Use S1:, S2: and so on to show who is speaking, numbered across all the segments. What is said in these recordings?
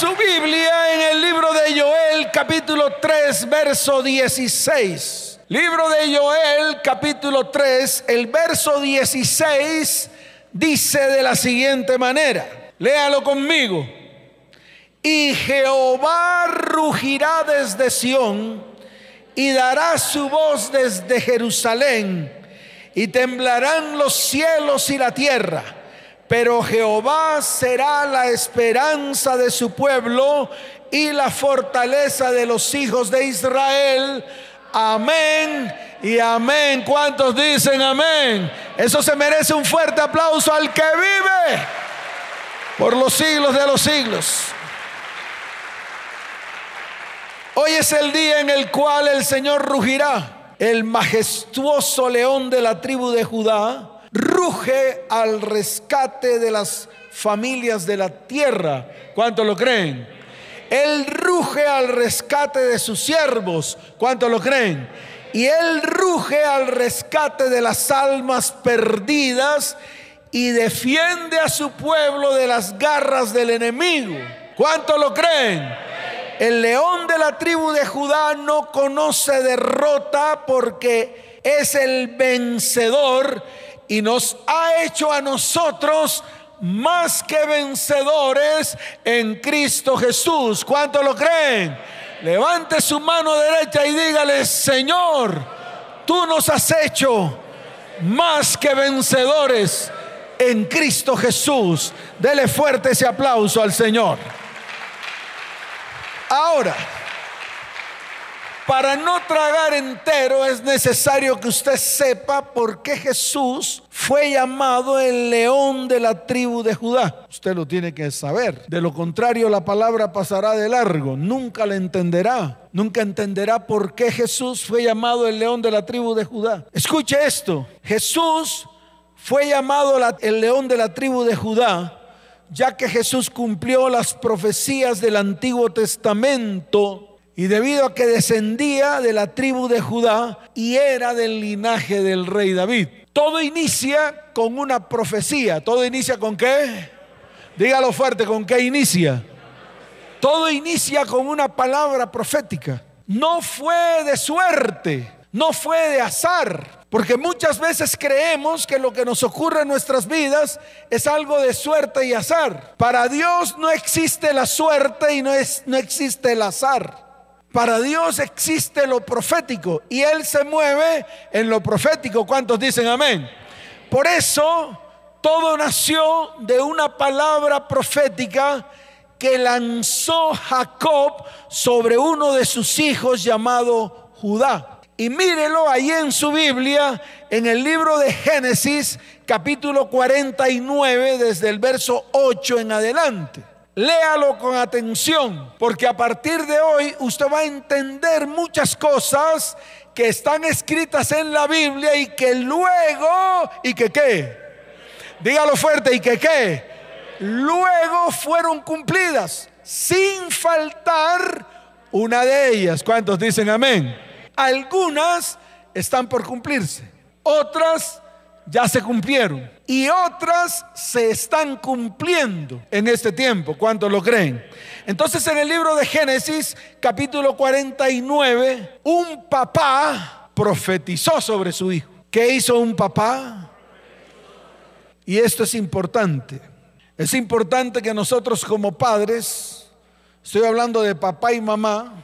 S1: su Biblia en el libro de Joel capítulo 3 verso 16. Libro de Joel capítulo 3, el verso 16 dice de la siguiente manera. Léalo conmigo. Y Jehová rugirá desde Sión y dará su voz desde Jerusalén y temblarán los cielos y la tierra. Pero Jehová será la esperanza de su pueblo y la fortaleza de los hijos de Israel. Amén y amén. ¿Cuántos dicen amén? Eso se merece un fuerte aplauso al que vive por los siglos de los siglos. Hoy es el día en el cual el Señor rugirá. El majestuoso león de la tribu de Judá ruge al rescate de las familias de la tierra. ¿Cuántos lo creen? Él ruge al rescate de sus siervos. ¿Cuántos lo creen? Y Él ruge al rescate de las almas perdidas y defiende a su pueblo de las garras del enemigo. ¿Cuántos lo creen? El león de la tribu de Judá no conoce derrota porque es el vencedor y nos ha hecho a nosotros más que vencedores en Cristo Jesús. ¿Cuántos lo creen? Levante su mano derecha y dígale, Señor, tú nos has hecho más que vencedores en Cristo Jesús. Dele fuerte ese aplauso al Señor. Ahora, para no tragar entero es necesario que usted sepa por qué Jesús fue llamado el león de la tribu de Judá. Usted lo tiene que saber. De lo contrario, la palabra pasará de largo. Nunca la entenderá. Nunca entenderá por qué Jesús fue llamado el león de la tribu de Judá. Escuche esto. Jesús fue llamado el león de la tribu de Judá ya que Jesús cumplió las profecías del Antiguo Testamento y debido a que descendía de la tribu de Judá y era del linaje del rey David. Todo inicia con una profecía. ¿Todo inicia con qué? Dígalo fuerte, ¿con qué inicia? Todo inicia con una palabra profética. No fue de suerte, no fue de azar, porque muchas veces creemos que lo que nos ocurre en nuestras vidas es algo de suerte y azar. Para Dios no existe la suerte y no, es, no existe el azar. Para Dios existe lo profético y Él se mueve en lo profético. ¿Cuántos dicen amén? Por eso todo nació de una palabra profética que lanzó Jacob sobre uno de sus hijos llamado Judá. Y mírelo ahí en su Biblia, en el libro de Génesis, capítulo 49, desde el verso 8 en adelante. Léalo con atención, porque a partir de hoy usted va a entender muchas cosas que están escritas en la Biblia y que luego, y que qué, dígalo fuerte, y que qué, luego fueron cumplidas, sin faltar una de ellas. ¿Cuántos dicen amén? Algunas están por cumplirse, otras ya se cumplieron y otras se están cumpliendo en este tiempo. ¿Cuántos lo creen? Entonces en el libro de Génesis capítulo 49, un papá profetizó sobre su hijo. ¿Qué hizo un papá? Y esto es importante. Es importante que nosotros como padres, estoy hablando de papá y mamá,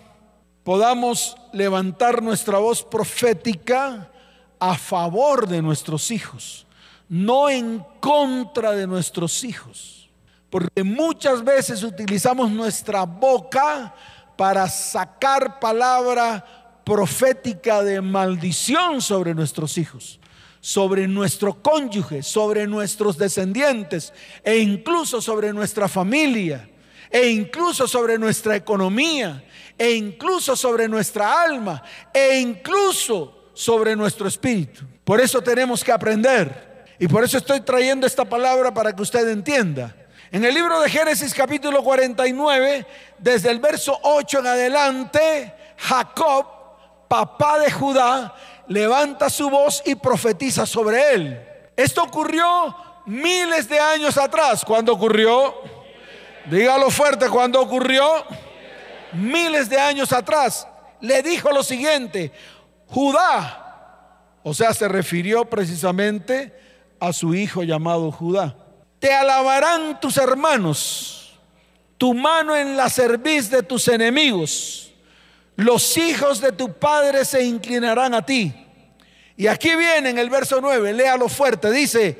S1: podamos levantar nuestra voz profética a favor de nuestros hijos, no en contra de nuestros hijos. Porque muchas veces utilizamos nuestra boca para sacar palabra profética de maldición sobre nuestros hijos, sobre nuestro cónyuge, sobre nuestros descendientes e incluso sobre nuestra familia e incluso sobre nuestra economía e incluso sobre nuestra alma, e incluso sobre nuestro espíritu. Por eso tenemos que aprender. Y por eso estoy trayendo esta palabra para que usted entienda. En el libro de Génesis capítulo 49, desde el verso 8 en adelante, Jacob, papá de Judá, levanta su voz y profetiza sobre él. Esto ocurrió miles de años atrás. ¿Cuándo ocurrió? Dígalo fuerte cuando ocurrió miles de años atrás. Le dijo lo siguiente, Judá, o sea, se refirió precisamente a su hijo llamado Judá. Te alabarán tus hermanos, tu mano en la cerviz de tus enemigos. Los hijos de tu padre se inclinarán a ti. Y aquí viene en el verso 9, léalo fuerte, dice,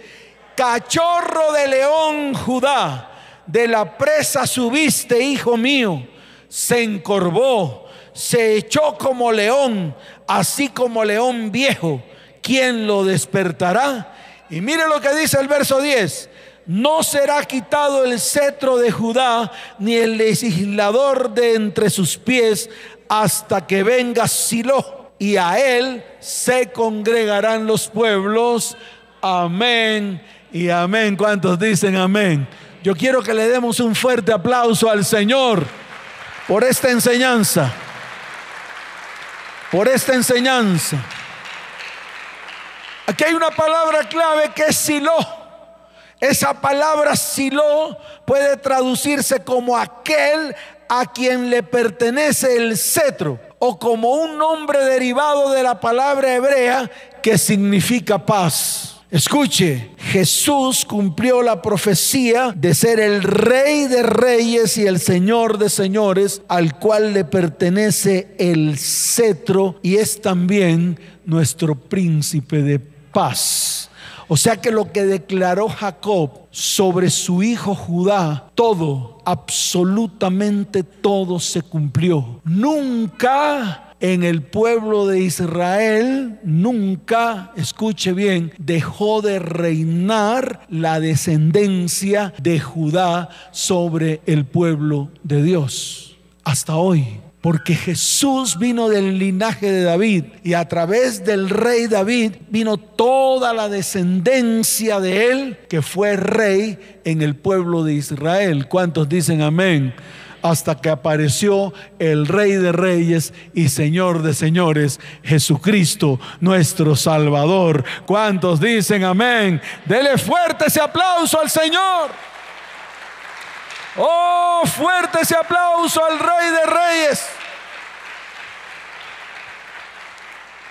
S1: cachorro de león Judá de la presa subiste, hijo mío, se encorvó, se echó como león, así como león viejo. ¿Quién lo despertará? Y mire lo que dice el verso 10. No será quitado el cetro de Judá, ni el legislador de entre sus pies, hasta que venga Silo, y a él se congregarán los pueblos. Amén y amén. ¿Cuántos dicen amén? Yo quiero que le demos un fuerte aplauso al Señor por esta enseñanza. Por esta enseñanza. Aquí hay una palabra clave que es silo. Esa palabra silo puede traducirse como aquel a quien le pertenece el cetro o como un nombre derivado de la palabra hebrea que significa paz. Escuche, Jesús cumplió la profecía de ser el rey de reyes y el señor de señores, al cual le pertenece el cetro y es también nuestro príncipe de paz. O sea que lo que declaró Jacob sobre su hijo Judá, todo, absolutamente todo se cumplió. Nunca en el pueblo de Israel nunca, escuche bien, dejó de reinar la descendencia de Judá sobre el pueblo de Dios. Hasta hoy. Porque Jesús vino del linaje de David y a través del rey David vino toda la descendencia de él que fue rey en el pueblo de Israel. ¿Cuántos dicen amén? hasta que apareció el Rey de Reyes y Señor de Señores, Jesucristo, nuestro Salvador. ¿Cuántos dicen amén? Dele fuerte ese aplauso al Señor. Oh, fuerte ese aplauso al Rey de Reyes.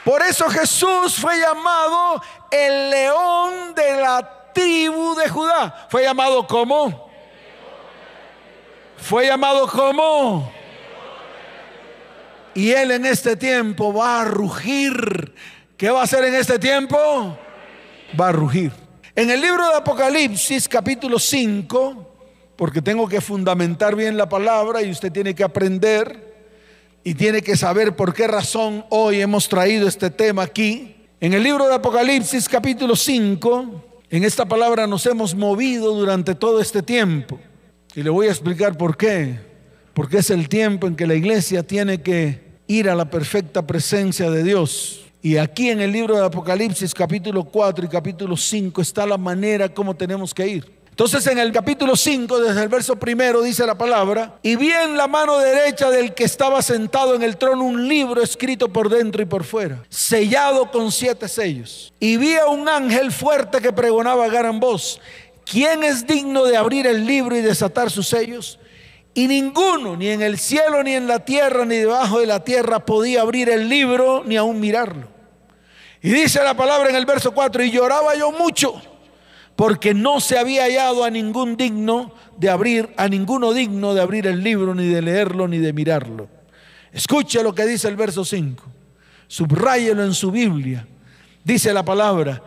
S1: Por eso Jesús fue llamado el león de la tribu de Judá. Fue llamado como fue llamado como. Y él en este tiempo va a rugir. ¿Qué va a hacer en este tiempo? Va a rugir. En el libro de Apocalipsis capítulo 5, porque tengo que fundamentar bien la palabra y usted tiene que aprender y tiene que saber por qué razón hoy hemos traído este tema aquí. En el libro de Apocalipsis capítulo 5, en esta palabra nos hemos movido durante todo este tiempo. Y le voy a explicar por qué. Porque es el tiempo en que la iglesia tiene que ir a la perfecta presencia de Dios. Y aquí en el libro de Apocalipsis capítulo 4 y capítulo 5 está la manera como tenemos que ir. Entonces en el capítulo 5, desde el verso primero, dice la palabra, y vi en la mano derecha del que estaba sentado en el trono un libro escrito por dentro y por fuera, sellado con siete sellos. Y vi a un ángel fuerte que pregonaba a gran voz, ¿quién es digno de abrir el libro y desatar sus sellos? Y ninguno, ni en el cielo, ni en la tierra, ni debajo de la tierra, podía abrir el libro, ni aún mirarlo. Y dice la palabra en el verso 4, y lloraba yo mucho, porque no se había hallado a ningún digno de abrir, a ninguno digno de abrir el libro, ni de leerlo, ni de mirarlo. Escuche lo que dice el verso 5, subráyelo en su Biblia. Dice la palabra,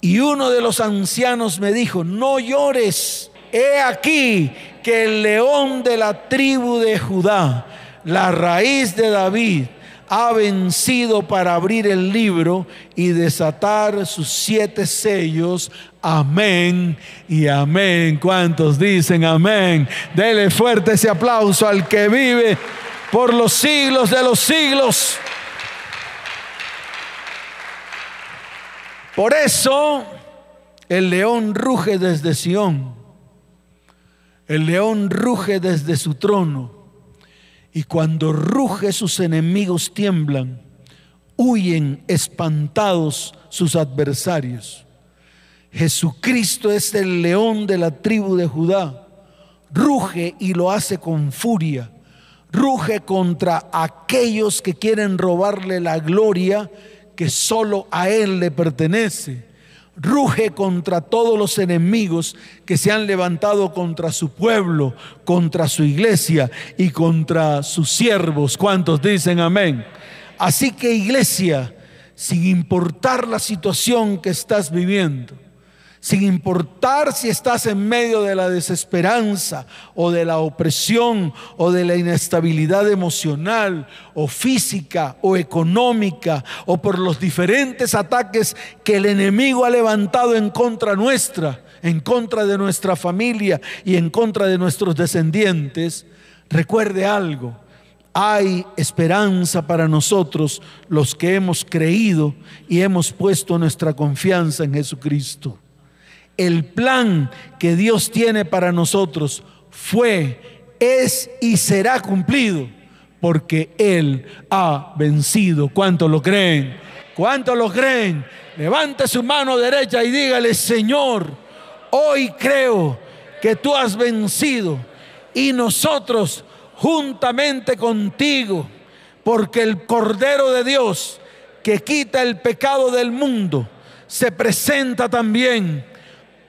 S1: y uno de los ancianos me dijo, no llores, he aquí que el león de la tribu de Judá, la raíz de David, ha vencido para abrir el libro y desatar sus siete sellos. Amén y amén. ¿Cuántos dicen amén? Dele fuerte ese aplauso al que vive por los siglos de los siglos. Por eso el león ruge desde Sión. El león ruge desde su trono. Y cuando ruge sus enemigos tiemblan. Huyen espantados sus adversarios. Jesucristo es el león de la tribu de Judá. ruge y lo hace con furia. Ruge contra aquellos que quieren robarle la gloria que solo a Él le pertenece. Ruge contra todos los enemigos que se han levantado contra su pueblo, contra su iglesia y contra sus siervos. ¿Cuántos dicen amén? Así que iglesia, sin importar la situación que estás viviendo, sin importar si estás en medio de la desesperanza o de la opresión o de la inestabilidad emocional o física o económica o por los diferentes ataques que el enemigo ha levantado en contra nuestra, en contra de nuestra familia y en contra de nuestros descendientes, recuerde algo. Hay esperanza para nosotros los que hemos creído y hemos puesto nuestra confianza en Jesucristo el plan que Dios tiene para nosotros fue, es y será cumplido porque Él ha vencido. ¿Cuántos lo creen? ¿Cuántos lo creen? Levante su mano derecha y dígale, Señor, hoy creo que tú has vencido y nosotros juntamente contigo, porque el Cordero de Dios que quita el pecado del mundo se presenta también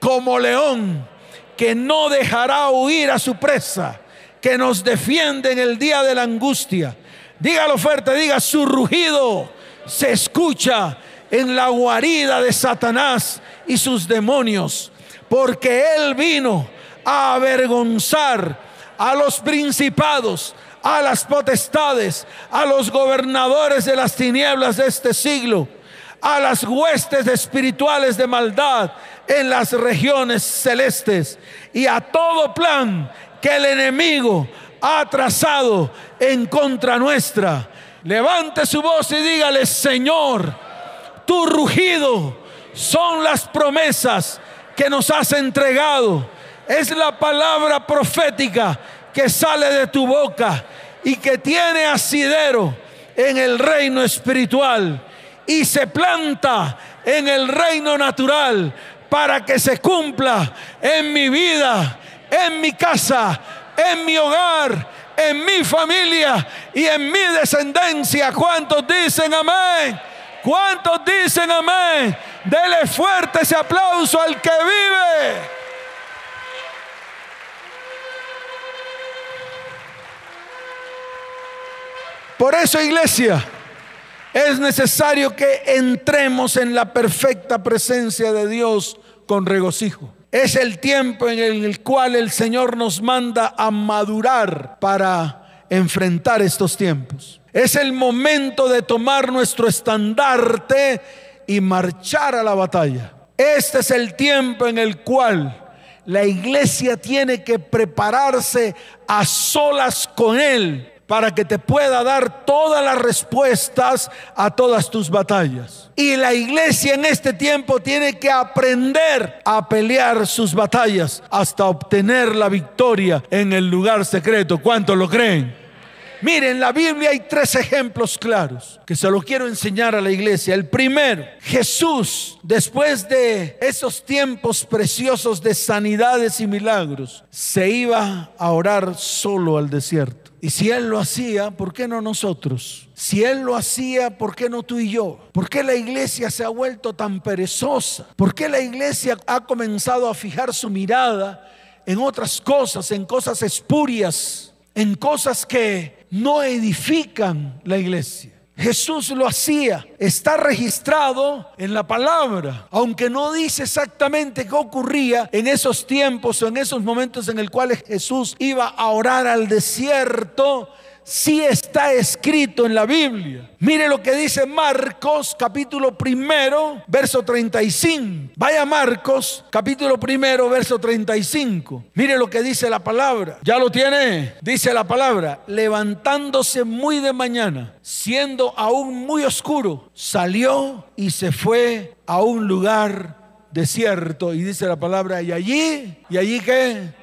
S1: como león que no dejará huir a su presa, que nos defiende en el día de la angustia. Dígalo fuerte, diga, su rugido se escucha en la guarida de Satanás y sus demonios, porque él vino a avergonzar a los principados, a las potestades, a los gobernadores de las tinieblas de este siglo, a las huestes espirituales de maldad en las regiones celestes y a todo plan que el enemigo ha trazado en contra nuestra. Levante su voz y dígale, Señor, tu rugido son las promesas que nos has entregado. Es la palabra profética que sale de tu boca y que tiene asidero en el reino espiritual y se planta en el reino natural para que se cumpla en mi vida, en mi casa, en mi hogar, en mi familia y en mi descendencia. ¿Cuántos dicen amén? ¿Cuántos dicen amén? Dele fuerte ese aplauso al que vive. Por eso, iglesia, es necesario que entremos en la perfecta presencia de Dios con regocijo. Es el tiempo en el cual el Señor nos manda a madurar para enfrentar estos tiempos. Es el momento de tomar nuestro estandarte y marchar a la batalla. Este es el tiempo en el cual la iglesia tiene que prepararse a solas con Él para que te pueda dar todas las respuestas a todas tus batallas. Y la iglesia en este tiempo tiene que aprender a pelear sus batallas hasta obtener la victoria en el lugar secreto. ¿Cuántos lo creen? Miren, en la Biblia hay tres ejemplos claros que se los quiero enseñar a la iglesia. El primero, Jesús, después de esos tiempos preciosos de sanidades y milagros, se iba a orar solo al desierto. Y si Él lo hacía, ¿por qué no nosotros? Si Él lo hacía, ¿por qué no tú y yo? ¿Por qué la iglesia se ha vuelto tan perezosa? ¿Por qué la iglesia ha comenzado a fijar su mirada en otras cosas, en cosas espurias, en cosas que no edifican la iglesia? Jesús lo hacía. Está registrado en la palabra, aunque no dice exactamente qué ocurría en esos tiempos o en esos momentos en el cuales Jesús iba a orar al desierto sí está escrito en la Biblia. Mire lo que dice Marcos capítulo primero, verso 35. Vaya Marcos capítulo primero, verso 35. Mire lo que dice la palabra. ¿Ya lo tiene? Dice la palabra, levantándose muy de mañana, siendo aún muy oscuro, salió y se fue a un lugar desierto. Y dice la palabra, y allí, y allí que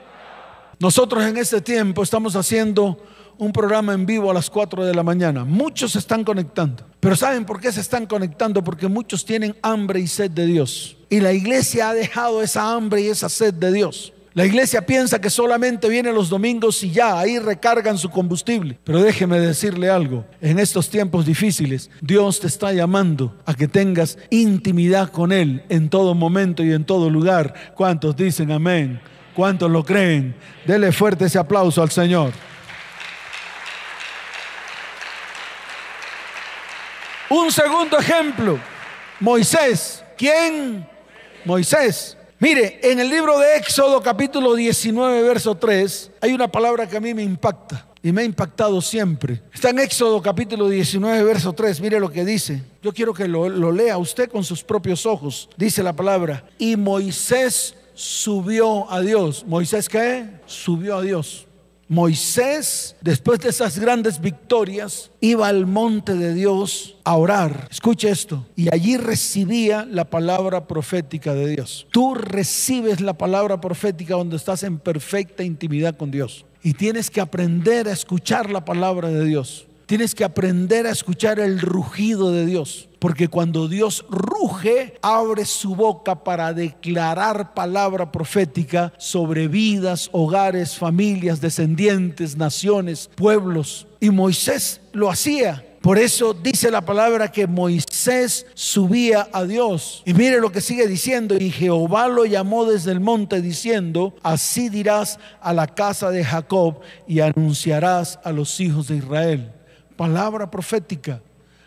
S1: nosotros en este tiempo estamos haciendo un programa en vivo a las 4 de la mañana. Muchos se están conectando. Pero ¿saben por qué se están conectando? Porque muchos tienen hambre y sed de Dios. Y la iglesia ha dejado esa hambre y esa sed de Dios. La iglesia piensa que solamente viene los domingos y ya, ahí recargan su combustible. Pero déjeme decirle algo, en estos tiempos difíciles, Dios te está llamando a que tengas intimidad con Él en todo momento y en todo lugar. ¿Cuántos dicen amén? ¿Cuántos lo creen? Dele fuerte ese aplauso al Señor. Un segundo ejemplo, Moisés. ¿Quién? Moisés. Mire, en el libro de Éxodo capítulo 19, verso 3, hay una palabra que a mí me impacta y me ha impactado siempre. Está en Éxodo capítulo 19, verso 3, mire lo que dice. Yo quiero que lo, lea usted con sus propios ojos. Dice la palabra, y Moisés subió a Dios. ¿Moisés qué? Subió a Dios. Moisés, después de esas grandes victorias, iba al monte de Dios a orar. Escuche esto. Y allí recibía la palabra profética de Dios. Tú recibes la palabra profética donde estás en perfecta intimidad con Dios. Y tienes que aprender a escuchar la palabra de Dios. Tienes que aprender a escuchar el rugido de Dios. Porque cuando Dios ruge, abre su boca para declarar palabra profética sobre vidas, hogares, familias, descendientes, naciones, pueblos. Y Moisés lo hacía. Por eso dice la palabra que Moisés subía a Dios. Y mire lo que sigue diciendo. Y Jehová lo llamó desde el monte diciendo, así dirás a la casa de Jacob y anunciarás a los hijos de Israel palabra profética,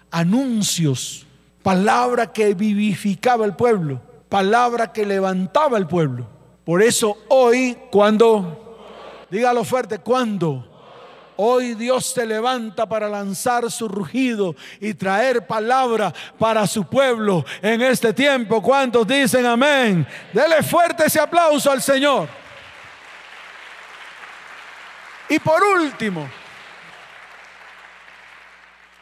S1: anuncios, palabra que vivificaba el pueblo, palabra que levantaba el pueblo. Por eso hoy, cuando, dígalo fuerte, cuando Hoy Dios te levanta para lanzar su rugido y traer palabra para su pueblo en este tiempo. ¿Cuántos dicen amén? Dele fuerte ese aplauso al Señor. Y por último,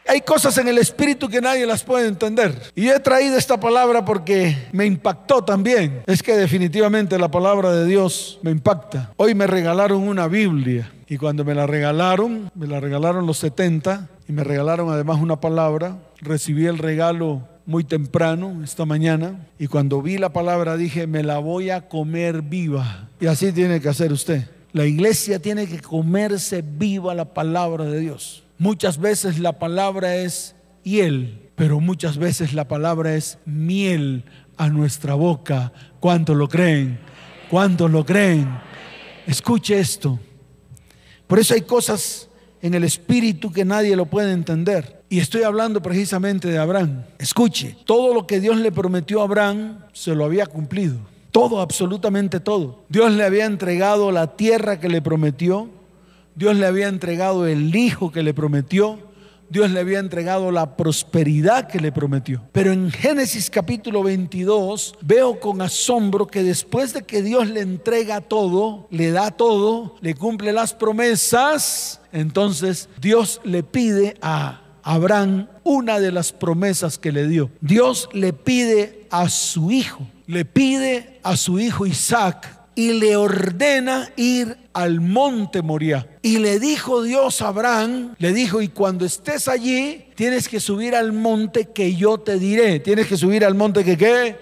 S1: hay cosas en el espíritu que nadie las puede entender. Y he traído esta palabra porque me impactó también. Es que definitivamente la palabra de Dios me impacta. Hoy me regalaron una Biblia. Y cuando me la regalaron, me la regalaron los 70 y me regalaron además una palabra. Recibí el regalo muy temprano esta mañana y cuando vi la palabra dije, me la voy a comer viva. Y así tiene que hacer usted. La iglesia tiene que comerse viva la palabra de Dios. Muchas veces la palabra es hiel, pero muchas veces la palabra es miel a nuestra boca. ¿Cuánto lo creen? ¿Cuánto lo creen? Escuche esto. Por eso hay cosas en el espíritu que nadie lo puede entender. Y estoy hablando precisamente de Abraham. Escuche, todo lo que Dios le prometió a Abraham se lo había cumplido. Todo, absolutamente todo. Dios le había entregado la tierra que le prometió. Dios le había entregado el hijo que le prometió. Dios le había entregado la prosperidad que le prometió. Pero en Génesis capítulo 22 veo con asombro que después de que Dios le entrega todo, le da todo, le cumple las promesas, entonces Dios le pide a Abraham una de las promesas que le dio. Dios le pide a su hijo, le pide a su hijo Isaac y le ordena ir al monte Moria. Y le dijo Dios a Abraham, le dijo, y cuando estés allí, tienes que subir al monte que yo te diré. Tienes que subir al monte que qué.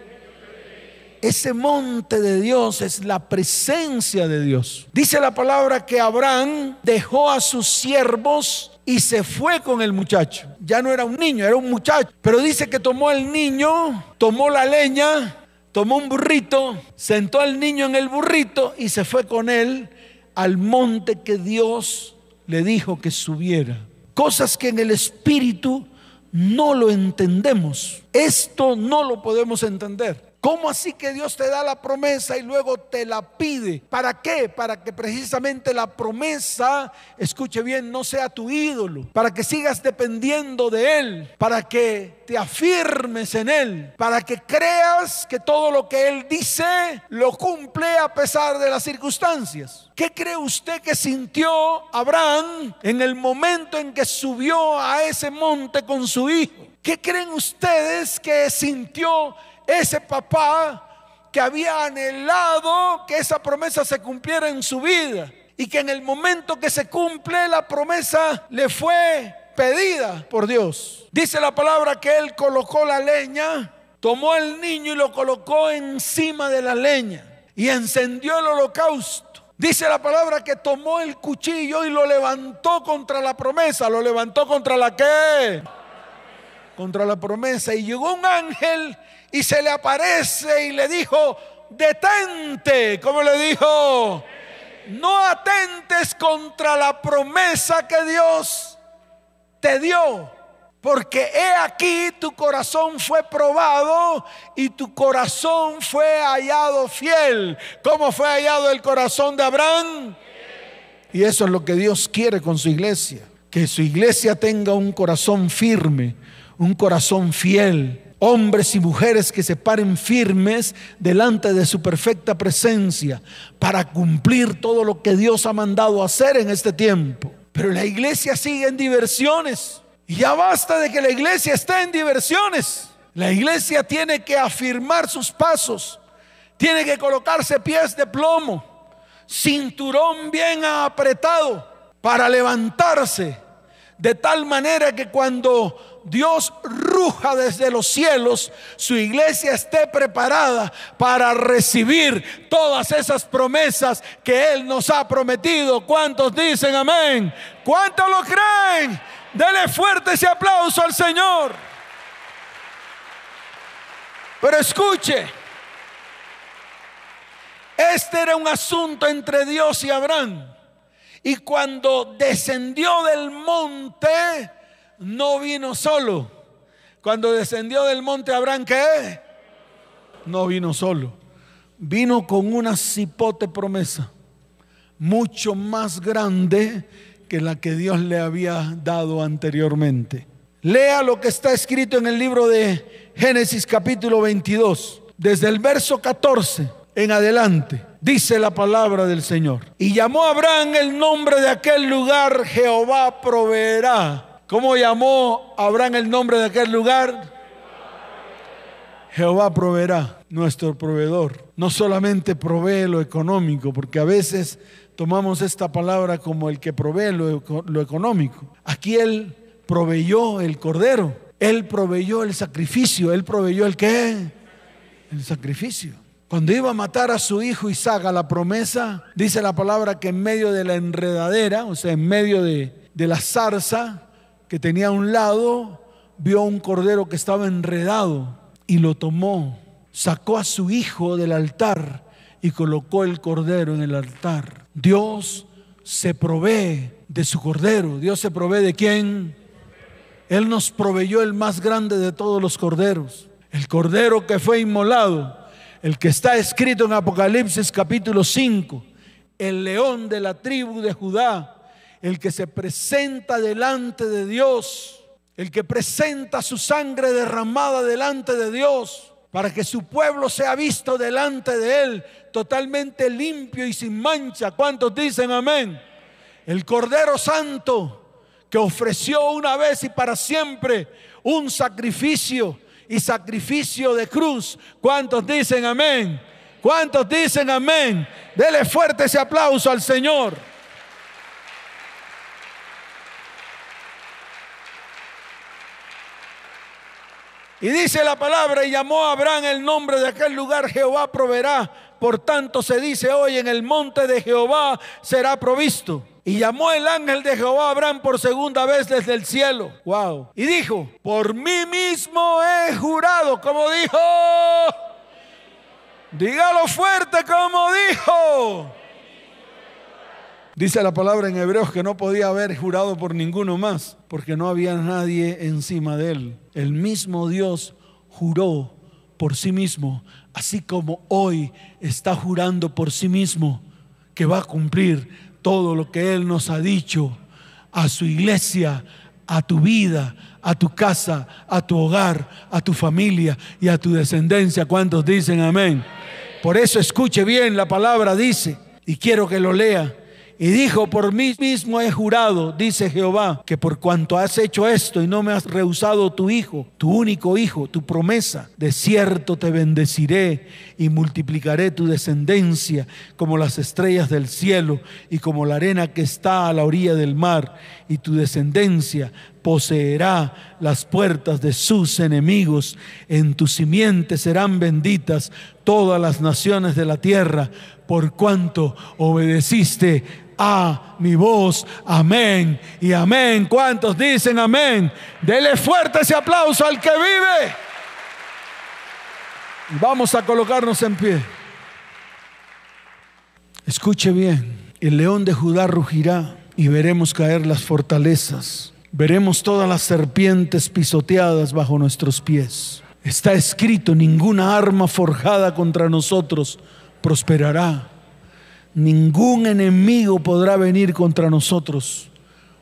S1: Ese monte de Dios es la presencia de Dios. Dice la palabra que Abraham dejó a sus siervos y se fue con el muchacho. Ya no era un niño, era un muchacho. Pero dice que tomó el niño, tomó la leña, tomó un burrito, sentó al niño en el burrito y se fue con él al monte que Dios le dijo que subiera. Cosas que en el espíritu no lo entendemos. Esto no lo podemos entender. ¿Cómo así que Dios te da la promesa y luego te la pide? ¿Para qué? Para que precisamente la promesa, escuche bien, no sea tu ídolo, para que sigas dependiendo de Él, para que te afirmes en Él, para que creas que todo lo que Él dice lo cumple a pesar de las circunstancias. ¿Qué cree usted que sintió Abraham en el momento en que subió a ese monte con su hijo? ¿Qué creen ustedes que sintió ese papá que había anhelado que esa promesa se cumpliera en su vida y que en el momento que se cumple la promesa le fue pedida por Dios. Dice la palabra que él colocó la leña, tomó el niño y lo colocó encima de la leña. y encendió el holocausto. Dice la palabra que tomó el cuchillo y lo levantó contra la promesa. ¿Lo levantó contra la qué? Contra la promesa. Y llegó un ángel y se le aparece y le dijo, detente. ¿Cómo le dijo? No atentes contra la promesa que Dios te dio. Porque he aquí tu corazón fue probado y tu corazón fue hallado fiel. ¿Cómo fue hallado el corazón de Abraham? Y eso es lo que Dios quiere con su iglesia. Que su iglesia tenga un corazón firme, un corazón fiel. Hombres y mujeres que se paren firmes delante de su perfecta presencia para cumplir todo lo que Dios ha mandado hacer en este tiempo. Pero la iglesia sigue en diversiones. Y ya basta de que la iglesia esté en diversiones. La iglesia tiene que afirmar sus pasos. Tiene que colocarse pies de plomo, cinturón bien apretado para levantarse. De tal manera que cuando Dios ruja desde los cielos, su iglesia esté preparada para recibir todas esas promesas que Él nos ha prometido. ¿Cuántos dicen amén? ¿Cuántos lo creen? Dele fuerte ese aplauso al Señor. Pero escuche, este era un asunto entre Dios y Abraham. Y cuando descendió del monte, no vino solo. Cuando descendió del monte Abraham, ¿qué? No vino solo. Vino con una cipote promesa, mucho más grande que la que Dios le había dado anteriormente. Lea lo que está escrito en el libro de Génesis capítulo 22, desde el verso 14 en adelante. Dice la palabra del Señor. Y llamó Abraham el nombre de aquel lugar, Jehová proveerá. ¿Cómo llamó Abraham el nombre de aquel lugar? Jehová proveerá, nuestro proveedor. No solamente provee lo económico, porque a veces tomamos esta palabra como el que provee lo, económico. Aquí Él proveyó el cordero, Él proveyó el sacrificio, Él proveyó el qué? El sacrificio. Cuando iba a matar a su hijo Isaac a la promesa, dice la palabra que en medio de la enredadera, o sea, en medio de, de la zarza que tenía a un lado, vio un cordero que estaba enredado y lo tomó, sacó a su hijo del altar y colocó el cordero en el altar. Dios se provee de su cordero. Dios se provee de quién? Él nos proveyó el más grande de todos los corderos. El cordero que fue inmolado. El que está escrito en Apocalipsis capítulo 5. El león de la tribu de Judá. El que se presenta delante de Dios. El que presenta su sangre derramada delante de Dios para que su pueblo sea visto delante de él totalmente limpio y sin mancha. ¿Cuántos dicen amén? El Cordero Santo que ofreció una vez y para siempre un sacrificio y sacrificio de cruz. ¿Cuántos dicen amén? ¿Cuántos dicen amén? Dele fuerte ese aplauso al Señor. Y dice la palabra, y llamó a Abraham el nombre de aquel lugar, Jehová proveerá. Por tanto se dice hoy, en el monte de Jehová será provisto. Y llamó el ángel de Jehová a Abraham por segunda vez desde el cielo. Wow. Y dijo, por mí mismo he jurado, como dijo. Dígalo fuerte como dijo. Dice la palabra en Hebreos que no podía haber jurado por ninguno más, porque no había nadie encima de él. El mismo Dios juró por sí mismo, así como hoy está jurando por sí mismo que va a cumplir todo lo que Él nos ha dicho a su iglesia, a tu vida, a tu casa, a tu hogar, a tu familia y a tu descendencia. ¿Cuántos dicen amén? Por eso escuche bien, la palabra dice, y quiero que lo lea y dijo, por mí mismo he jurado, dice Jehová, que por cuanto has hecho esto y no me has rehusado tu hijo, tu único hijo, tu promesa, de cierto te bendeciré y multiplicaré tu descendencia como las estrellas del cielo y como la arena que está a la orilla del mar, y tu descendencia poseerá las puertas de sus enemigos. En tu simiente serán benditas todas las naciones de la tierra, por cuanto obedeciste a mi voz. Amén y amén. ¿Cuántos dicen amén? Dele fuerte ese aplauso al que vive. Vamos a colocarnos en pie. Escuche bien, el león de Judá rugirá y veremos caer las fortalezas. Veremos todas las serpientes pisoteadas bajo nuestros pies. Está escrito, ninguna arma forjada contra nosotros prosperará. Ningún enemigo podrá venir contra nosotros,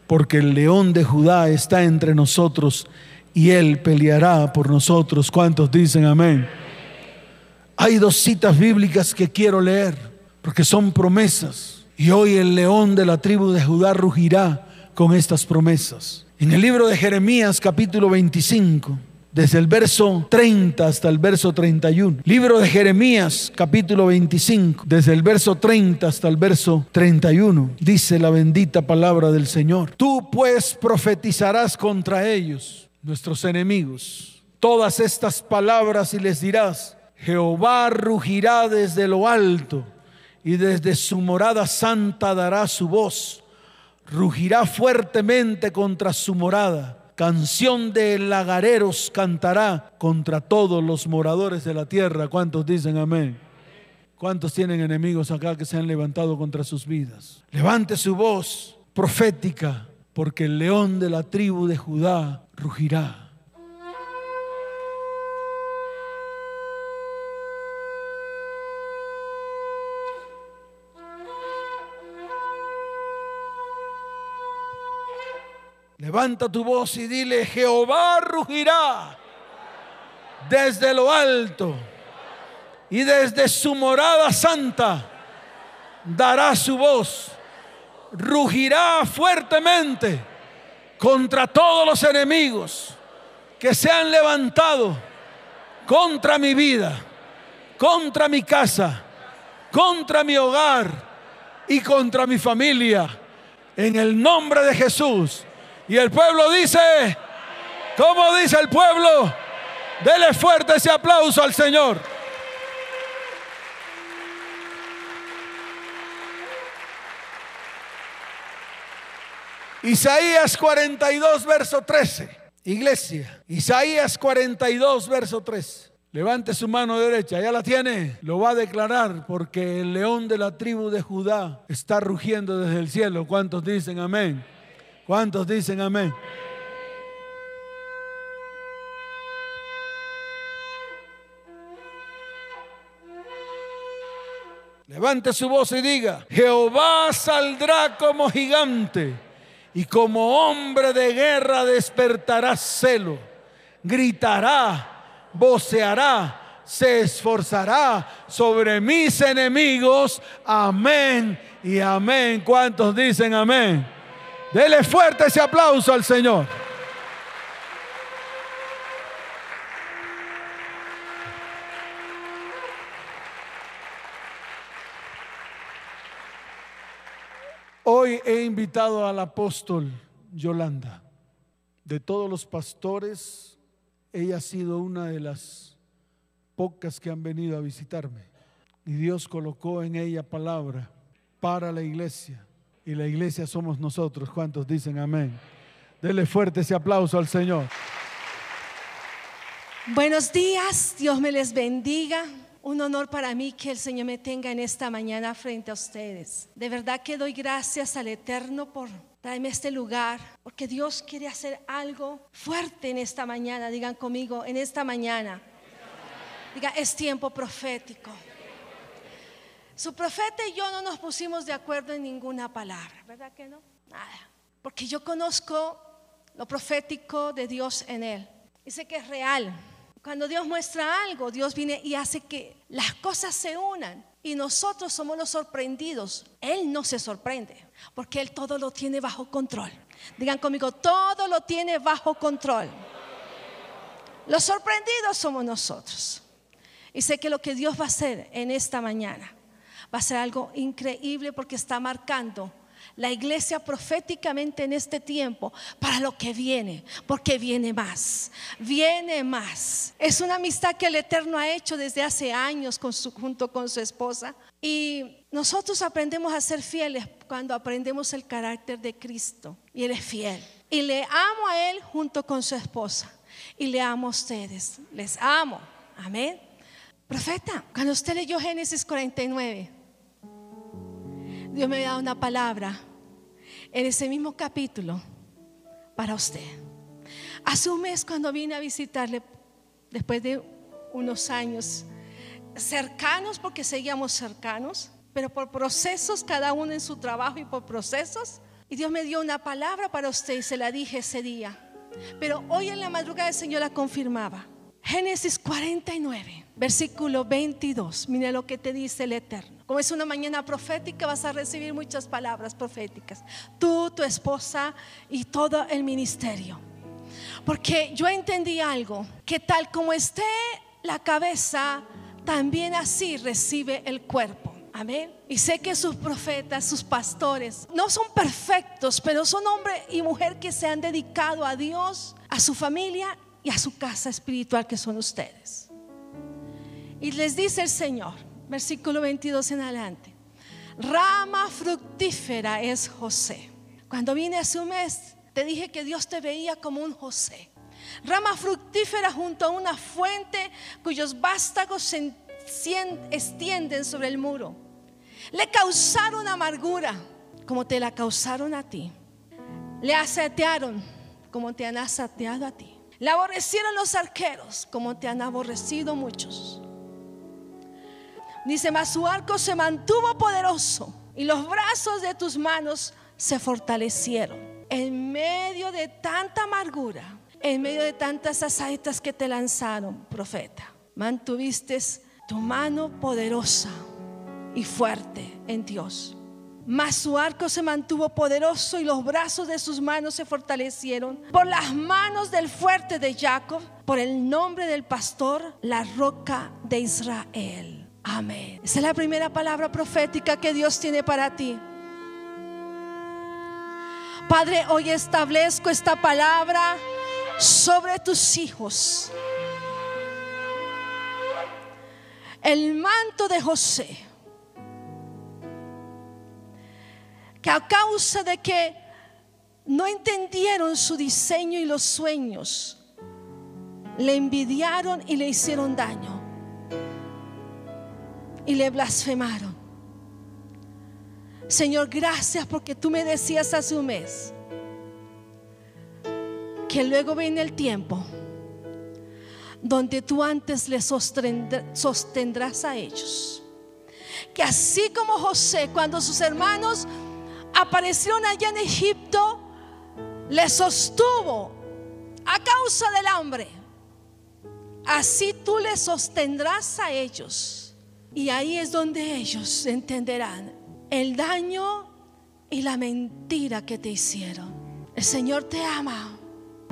S1: porque el león de Judá está entre nosotros y él peleará por nosotros. ¿Cuántos dicen amén? Hay dos citas bíblicas que quiero leer, porque son promesas. Y hoy el león de la tribu de Judá rugirá con estas promesas. En el libro de Jeremías capítulo 25, desde el verso 30 hasta el verso 31. Libro de Jeremías capítulo 25, desde el verso 30 hasta el verso 31. Dice la bendita palabra del Señor. Tú pues profetizarás contra ellos, nuestros enemigos, todas estas palabras y les dirás, Jehová rugirá desde lo alto y desde su morada santa dará su voz. Rugirá fuertemente contra su morada. Canción de lagareros cantará contra todos los moradores de la tierra. ¿Cuántos dicen amén? ¿Cuántos tienen enemigos acá que se han levantado contra sus vidas? Levante su voz profética, porque el león de la tribu de Judá rugirá. Levanta tu voz y dile, Jehová rugirá desde lo alto y desde su morada santa dará su voz. Rugirá fuertemente contra todos los enemigos que se han levantado contra mi vida, contra mi casa, contra mi hogar y contra mi familia. En el nombre de Jesús y el pueblo dice, ¿cómo dice el pueblo? Dele fuerte ese aplauso al Señor. Isaías 42, verso 13. Iglesia, Isaías 42, verso 13. Levante su mano derecha, ya la tiene. Lo va a declarar porque el león de la tribu de Judá está rugiendo desde el cielo. ¿Cuántos dicen amén? ¿Cuántos dicen amén? Levante su voz y diga, Jehová saldrá como gigante y como hombre de guerra despertará celo, gritará, voceará, se esforzará sobre mis enemigos. Amén y amén. ¿Cuántos dicen amén? Dele fuerte ese aplauso al Señor. Hoy he invitado al apóstol Yolanda. De todos los pastores, ella ha sido una de las pocas que han venido a visitarme. Y Dios colocó en ella palabra para la iglesia y la iglesia somos nosotros. ¿Cuántos dicen amén? Dele fuerte ese aplauso al Señor.
S2: Buenos días, Dios me les bendiga. Un honor para mí que el Señor me tenga en esta mañana frente a ustedes. De verdad que doy gracias al Eterno por traerme este lugar, porque Dios quiere hacer algo fuerte en esta mañana. Digan conmigo, en esta mañana. Diga, es tiempo profético. Su profeta y yo no nos pusimos de acuerdo en ninguna palabra, ¿verdad que no? Nada. Porque yo conozco lo profético de Dios en él. Y sé que es real. Cuando Dios muestra algo, Dios viene y hace que las cosas se unan. Y nosotros somos los sorprendidos. Él no se sorprende, porque Él todo lo tiene bajo control. Digan conmigo, todo lo tiene bajo control. Los sorprendidos somos nosotros. Y sé que lo que Dios va a hacer en esta mañana va a ser algo increíble porque está marcando la iglesia proféticamente en este tiempo para lo que viene, porque viene más, viene más. Es una amistad que el Eterno ha hecho desde hace años junto con su esposa y nosotros aprendemos a ser fieles cuando aprendemos el carácter de Cristo y Él es fiel. Y le amo a Él junto con su esposa y le amo a ustedes, les amo, amén. Profeta, cuando usted leyó Génesis 49, Dios me había dado una palabra en ese mismo capítulo para usted. Hace un mes cuando vine a visitarle, después de unos años cercanos, porque seguíamos cercanos, pero por procesos, cada uno en su trabajo y por procesos, y Dios me dio una palabra para usted y se la dije ese día. Pero hoy en la madrugada el Señor la confirmaba. Génesis 49, versículo 22. Mira lo que te dice el Eterno. Como es una mañana profética, vas a recibir muchas palabras proféticas. Tú, tu esposa y todo el ministerio. Porque yo entendí algo, que tal como esté la cabeza, también así recibe el cuerpo. Amén. Y sé que sus profetas, sus pastores, no son perfectos, pero son hombre y mujer que se han dedicado a Dios, a su familia y a su casa espiritual que son ustedes. Y les dice el Señor, versículo 22 en adelante. Rama fructífera es José. Cuando vine hace un mes, te dije que Dios te veía como un José. Rama fructífera junto a una fuente cuyos vástagos se extienden sobre el muro. Le causaron amargura como te la causaron a ti. Le asatearon como te han asateado a ti. Le aborrecieron los arqueros como te han aborrecido muchos. Dice, mas su arco se mantuvo poderoso y los brazos de tus manos se fortalecieron. En medio de tanta amargura, en medio de tantas asaitas que te lanzaron, profeta, mantuviste tu mano poderosa y fuerte en Dios. Mas su arco se mantuvo poderoso y los brazos de sus manos se fortalecieron por las manos del fuerte de Jacob, por el nombre del pastor, la roca de Israel. Amén. Esa es la primera palabra profética que Dios tiene para ti. Padre, hoy establezco esta palabra sobre tus hijos. El manto de José, que a causa de que no entendieron su diseño y los sueños, le envidiaron y le hicieron daño y le blasfemaron. Señor, gracias porque tú me decías hace un mes que luego viene el tiempo donde tú antes les sostendrás a ellos. Que así como José, cuando sus hermanos aparecieron allá en Egipto, les sostuvo a causa del hambre. Así tú les sostendrás a ellos y ahí es donde ellos entenderán el daño y la mentira que te hicieron. El Señor te ama.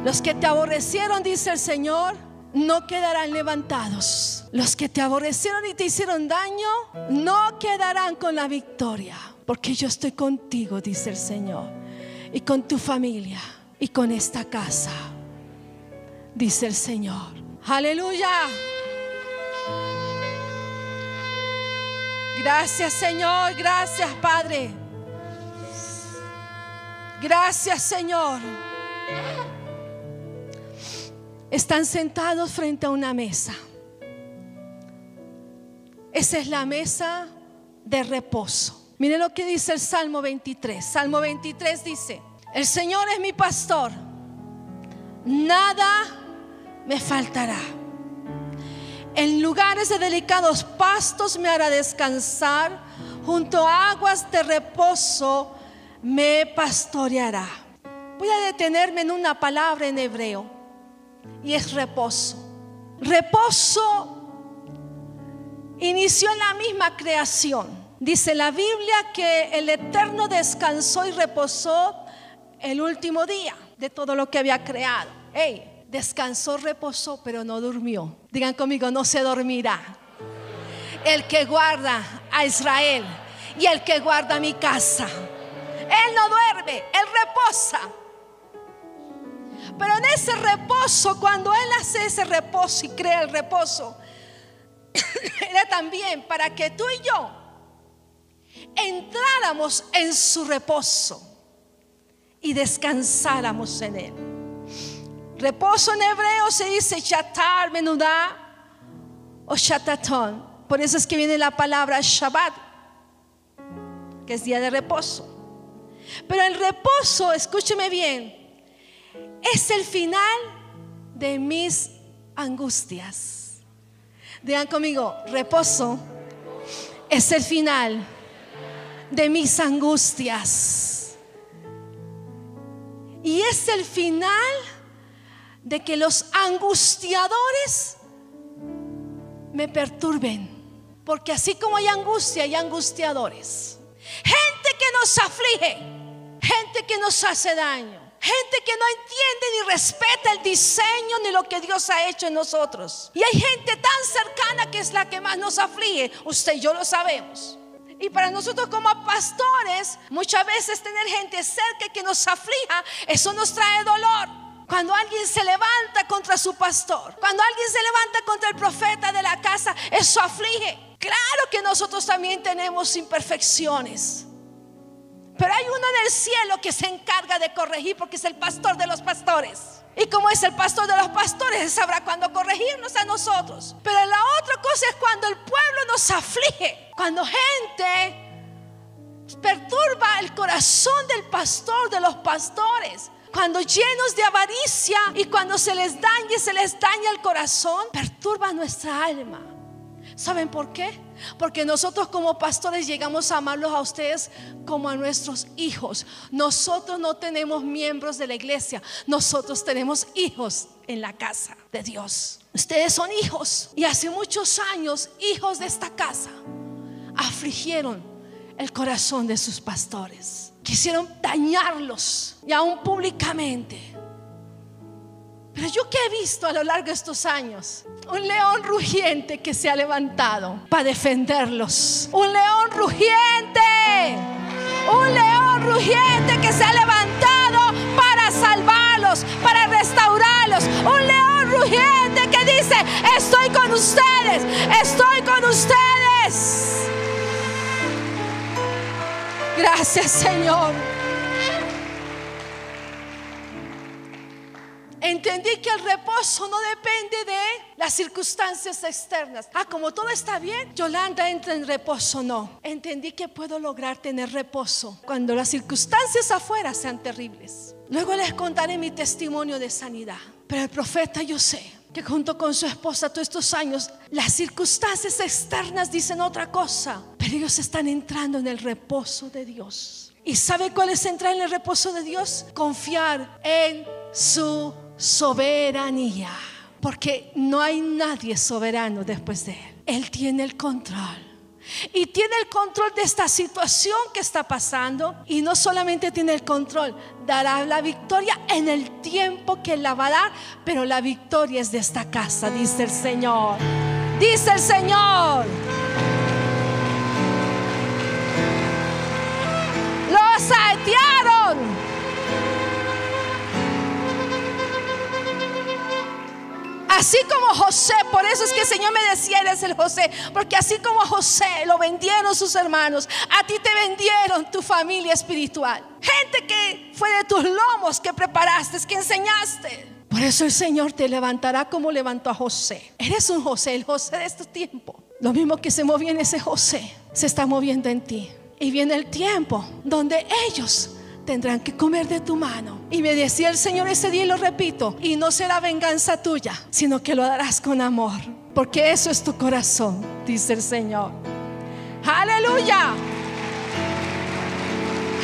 S2: Los que te aborrecieron, dice el Señor, no quedarán levantados. Los que te aborrecieron y te hicieron daño, no quedarán con la victoria. Porque yo estoy contigo, dice el Señor. Y con tu familia y con esta casa, dice el Señor. Aleluya. Gracias Señor, gracias Padre. Gracias Señor. Están sentados frente a una mesa. Esa es la mesa de reposo. Mire lo que dice el Salmo 23. Salmo 23 dice, el Señor es mi pastor, nada me faltará. En lugares de delicados pastos me hará descansar, junto a aguas de reposo me pastoreará. Voy a detenerme en una palabra en hebreo y es reposo. Reposo inició en la misma creación. Dice la Biblia que el Eterno descansó y reposó el último día de todo lo que había creado. Hey, descansó, reposó, pero no durmió. Digan conmigo, no se dormirá. El que guarda a Israel y el que guarda mi casa. Él no duerme, Él reposa. Pero en ese reposo, cuando Él hace ese reposo y crea el reposo, era también para que tú y yo entráramos en su reposo y descansáramos en Él. Reposo en hebreo se dice shatar, menudá o shatatón. Por eso es que viene la palabra Shabbat, que es día de reposo. Pero el reposo, escúcheme bien, es el final de mis angustias. Digan conmigo, reposo es el final de mis angustias. Y es el final de que los angustiadores me perturben. Porque así como hay angustia, hay angustiadores. Gente que nos aflige, gente que nos hace daño, gente que no entiende ni respeta el diseño ni lo que Dios ha hecho en nosotros. Y hay gente tan cercana que es la que más nos aflige. Usted y yo lo sabemos. Y para nosotros como pastores, muchas veces tener gente cerca que nos aflija, eso nos trae dolor. Cuando alguien se levanta contra su pastor, cuando alguien se levanta contra el profeta de la casa, eso aflige. Claro que nosotros también tenemos imperfecciones. Pero hay uno en el cielo que se encarga de corregir porque es el pastor de los pastores. Y como es el pastor de los pastores, sabrá cuándo corregirnos a nosotros. Pero la otra cosa es cuando el pueblo nos aflige. Cuando gente perturba el corazón del pastor, de los pastores. Cuando llenos de avaricia y cuando se les daña y se les daña el corazón, perturba nuestra alma. ¿Saben por qué? Porque nosotros como pastores llegamos a amarlos a ustedes como a nuestros hijos. Nosotros no tenemos miembros de la iglesia, nosotros tenemos hijos en la casa de Dios. Ustedes son hijos y hace muchos años hijos de esta casa afligieron el corazón de sus pastores. Quisieron dañarlos y aún públicamente. Pero yo que he visto a lo largo de estos años, un león rugiente que se ha levantado para defenderlos. Un león rugiente. Un león rugiente que se ha levantado para salvarlos, para restaurarlos. Un león rugiente que dice, estoy con ustedes, estoy con ustedes. Gracias Señor. Entendí que el reposo no depende de las circunstancias externas. Ah, como todo está bien, Yolanda entra en reposo. No. Entendí que puedo lograr tener reposo cuando las circunstancias afuera sean terribles. Luego les contaré mi testimonio de sanidad. Pero el profeta yo sé que junto con su esposa todos estos años, las circunstancias externas dicen otra cosa, pero ellos están entrando en el reposo de Dios. ¿Y sabe cuál es entrar en el reposo de Dios? Confiar en su soberanía. Porque no hay nadie soberano después de Él. Él tiene el control. Y tiene el control de esta situación que está pasando. Y no solamente tiene el control, dará la victoria en el tiempo que la va a dar. Pero la victoria es de esta casa, dice el Señor. Dice el Señor. Los saetearon Así como José, por eso es que el Señor me decía, eres el José, porque así como José lo vendieron sus hermanos, a ti te vendieron tu familia espiritual. Gente que fue de tus lomos que preparaste, que enseñaste. Por eso el Señor te levantará como levantó a José. Eres un José, el José de este tiempo. Lo mismo que se movía en ese José, se está moviendo en ti. Y viene el tiempo donde ellos tendrán que comer de tu mano. Y me decía el Señor ese día y lo repito, y no será venganza tuya, sino que lo darás con amor, porque eso es tu corazón, dice el Señor. Aleluya.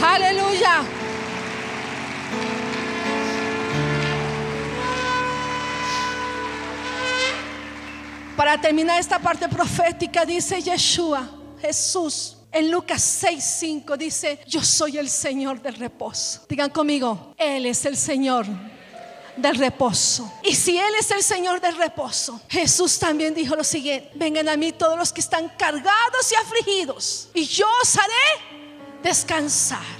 S2: Aleluya. Para terminar esta parte profética, dice Yeshua, Jesús en Lucas 6:5 dice, yo soy el Señor del reposo. Digan conmigo, Él es el Señor del reposo. Y si Él es el Señor del reposo, Jesús también dijo lo siguiente, vengan a mí todos los que están cargados y afligidos, y yo os haré descansar.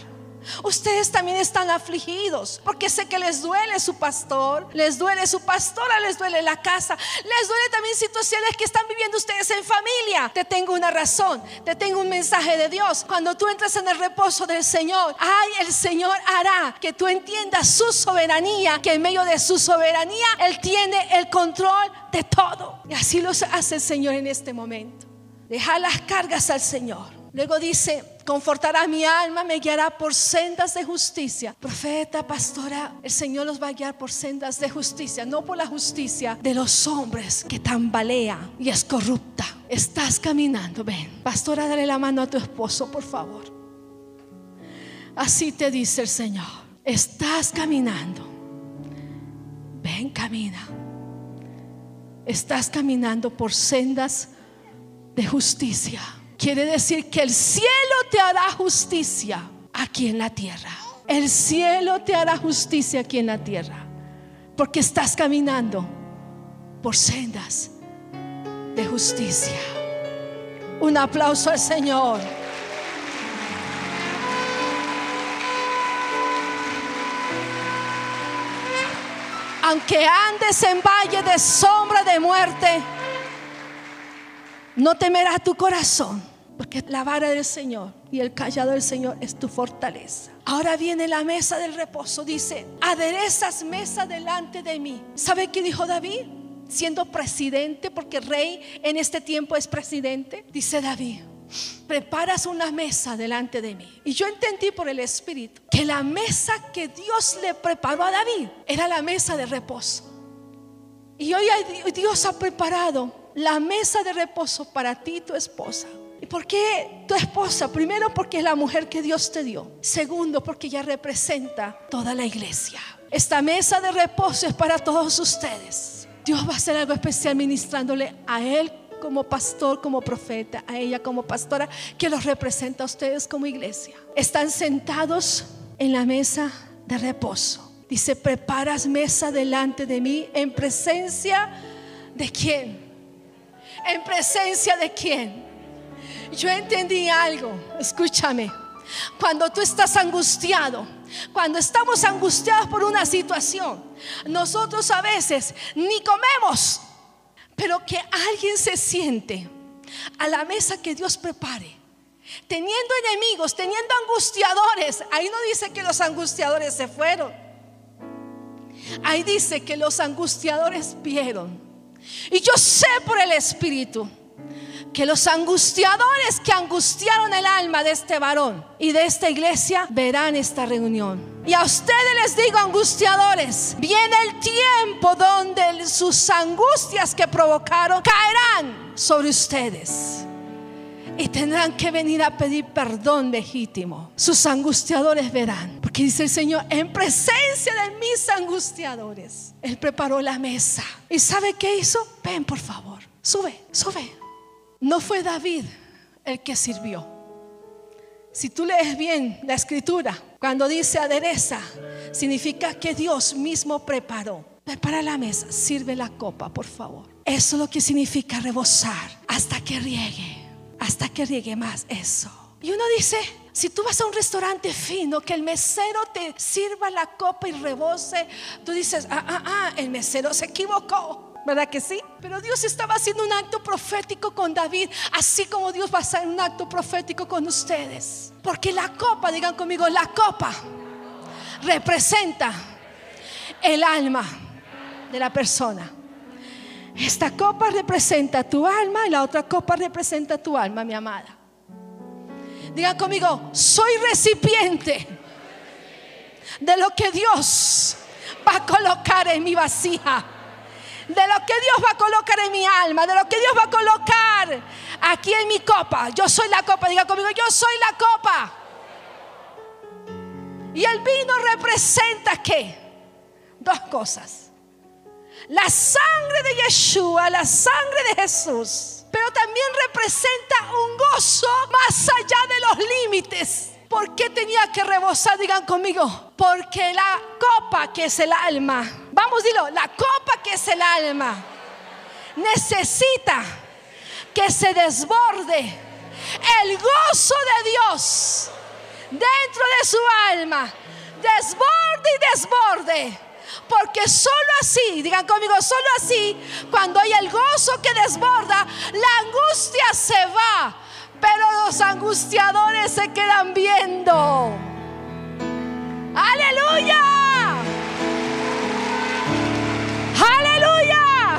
S2: Ustedes también están afligidos porque sé que les duele su pastor, les duele su pastora, les duele la casa, les duele también situaciones que están viviendo ustedes en familia. Te tengo una razón, te tengo un mensaje de Dios. Cuando tú entras en el reposo del Señor, ay, el Señor hará que tú entiendas su soberanía, que en medio de su soberanía Él tiene el control de todo. Y así lo hace el Señor en este momento. Deja las cargas al Señor. Luego dice, confortará mi alma, me guiará por sendas de justicia. Profeta, pastora, el Señor los va a guiar por sendas de justicia, no por la justicia de los hombres que tambalea y es corrupta. Estás caminando, ven. Pastora, dale la mano a tu esposo, por favor. Así te dice el Señor. Estás caminando. Ven, camina. Estás caminando por sendas de justicia Quiere decir que el cielo te hará justicia aquí en la tierra. El cielo te hará justicia aquí en la tierra. Porque estás caminando por sendas de justicia. Un aplauso al Señor. Aunque andes en valle de sombra de muerte, no temerá tu corazón, porque la vara del Señor y el callado del Señor es tu fortaleza. Ahora viene la mesa del reposo. Dice, aderezas mesa delante de mí. ¿Sabe qué dijo David? Siendo presidente, porque rey en este tiempo es presidente. Dice David, preparas una mesa delante de mí. Y yo entendí por el Espíritu que la mesa que Dios le preparó a David era la mesa de reposo. Y hoy Dios ha preparado la mesa de reposo para ti y tu esposa. ¿Y por qué tu esposa? Primero porque es la mujer que Dios te dio. Segundo porque ella representa toda la iglesia. Esta mesa de reposo es para todos ustedes. Dios va a hacer algo especial ministrándole a él como pastor, como profeta, a ella como pastora, que los representa a ustedes como iglesia. Están sentados en la mesa de reposo. Dice, preparas mesa delante de mí en presencia de quién? ¿En presencia de quién? Yo entendí algo, escúchame. Cuando tú estás angustiado, cuando estamos angustiados por una situación, nosotros a veces ni comemos, pero que alguien se siente a la mesa que Dios prepare, teniendo enemigos, teniendo angustiadores. Ahí no dice que los angustiadores se fueron. Ahí dice que los angustiadores vieron y yo sé por el Espíritu que los angustiadores que angustiaron el alma de este varón y de esta iglesia verán esta reunión. Y a ustedes les digo, angustiadores, viene el tiempo donde sus angustias que provocaron caerán sobre ustedes. Y tendrán que venir a pedir perdón legítimo. Sus angustiadores verán. Porque dice el Señor, en presencia de mis angustiadores, Él preparó la mesa. ¿Y sabe qué hizo? Ven, por favor. Sube, sube. No fue David el que sirvió. Si tú lees bien la escritura, cuando dice adereza, significa que Dios mismo preparó. Prepara la mesa, sirve la copa, por favor. Eso es lo que significa rebosar hasta que riegue hasta que riegue más eso. Y uno dice, si tú vas a un restaurante fino, que el mesero te sirva la copa y rebose, tú dices, ah, ah, ah, el mesero se equivocó. ¿Verdad que sí? Pero Dios estaba haciendo un acto profético con David, así como Dios va a hacer un acto profético con ustedes. Porque la copa, digan conmigo, la copa representa el alma de la persona. Esta copa representa tu alma y la otra copa representa tu alma, mi amada. Digan conmigo, soy recipiente de lo que Dios va a colocar en mi vasija. De lo que Dios va a colocar en mi alma, de lo que Dios va a colocar aquí en mi copa. Yo soy la copa, diga conmigo, yo soy la copa. Y el vino representa qué? Dos cosas la sangre de Yeshua, la sangre de Jesús, pero también representa un gozo más allá de los límites. ¿Por qué tenía que rebosar? Digan conmigo. Porque la copa que es el alma, vamos, dilo, la copa que es el alma, necesita que se desborde el gozo de Dios dentro de su alma. Desborde y desborde. Porque solo así, digan conmigo, solo así, cuando hay el gozo que desborda, la angustia se va. Pero los angustiadores se quedan viendo. Aleluya. Aleluya.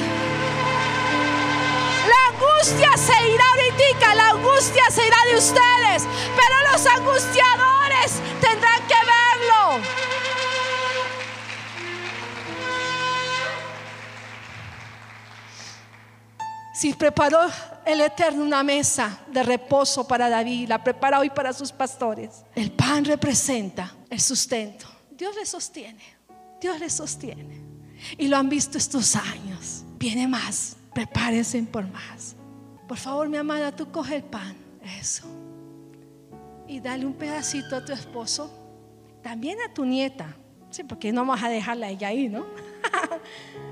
S2: La angustia se irá ahorita, la angustia se irá de ustedes, pero los angustiadores tendrán que verlo. Si preparó el Eterno una mesa de reposo para David, la prepara hoy para sus pastores. El pan representa el sustento. Dios le sostiene, Dios le sostiene. Y lo han visto estos años. Viene más, prepárense por más. Por favor, mi amada, tú coge el pan, eso. Y dale un pedacito a tu esposo, también a tu nieta. Sí, porque no vamos a dejarla ella ahí, ¿no?